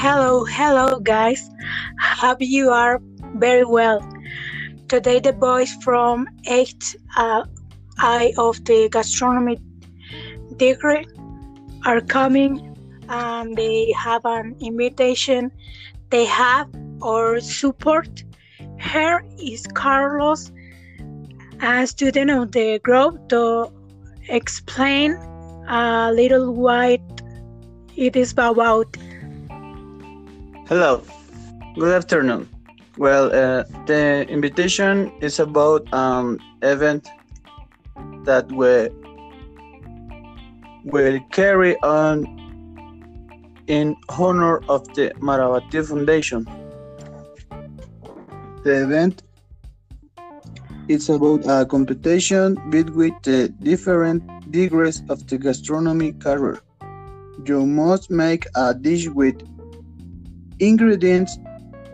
hello, hello, guys. Hope you are very well. Today, the boys from 8th uh, I of the gastronomy degree are coming and they have an invitation. They have our support. Here is Carlos, a student of the group, to explain a little what it is about. Hello, good afternoon. Well, uh, the invitation is about an event that we will carry on in honor of the Maravati Foundation. The event is about a competition between the different degrees of the gastronomy career. You must make a dish with ingredients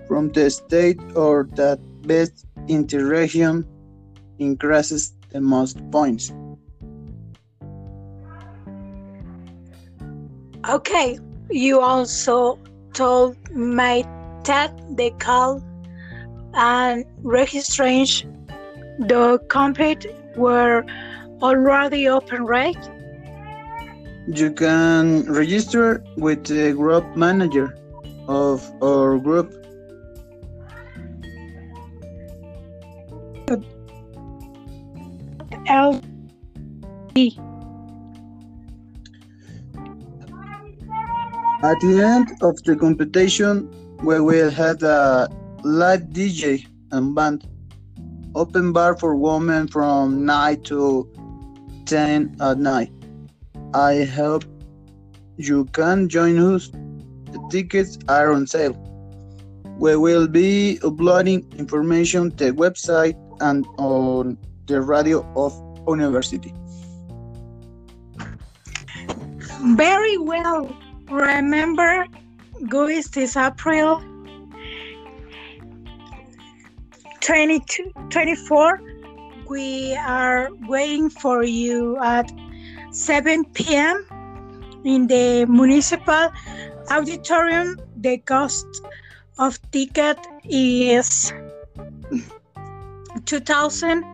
from the state or that best in the region increases the most points. Okay, you also told my that the call and registration the compete were already open, right? You can register with the group manager of our group. L E. At the end of the competition, we will have a live DJ and band. Open bar for women from 9 to 10 at night. I hope you can join us. The tickets are on sale. We will be uploading information to the website and on the radio of university. Very well. Remember, Guis this April 22, 24. We are waiting for you at 7 p.m. in the municipal auditorium. The cost of ticket is 2000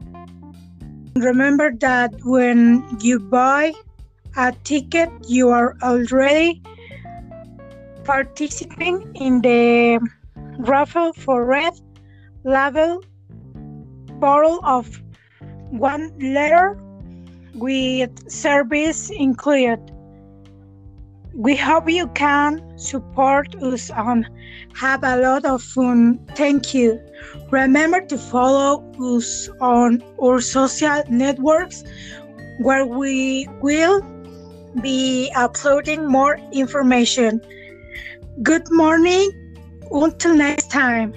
remember that when you buy a ticket you are already participating in the raffle for red label bottle of one liter with service included we hope you can support us and have a lot of fun. Thank you. Remember to follow us on our social networks where we will be uploading more information. Good morning. Until next time.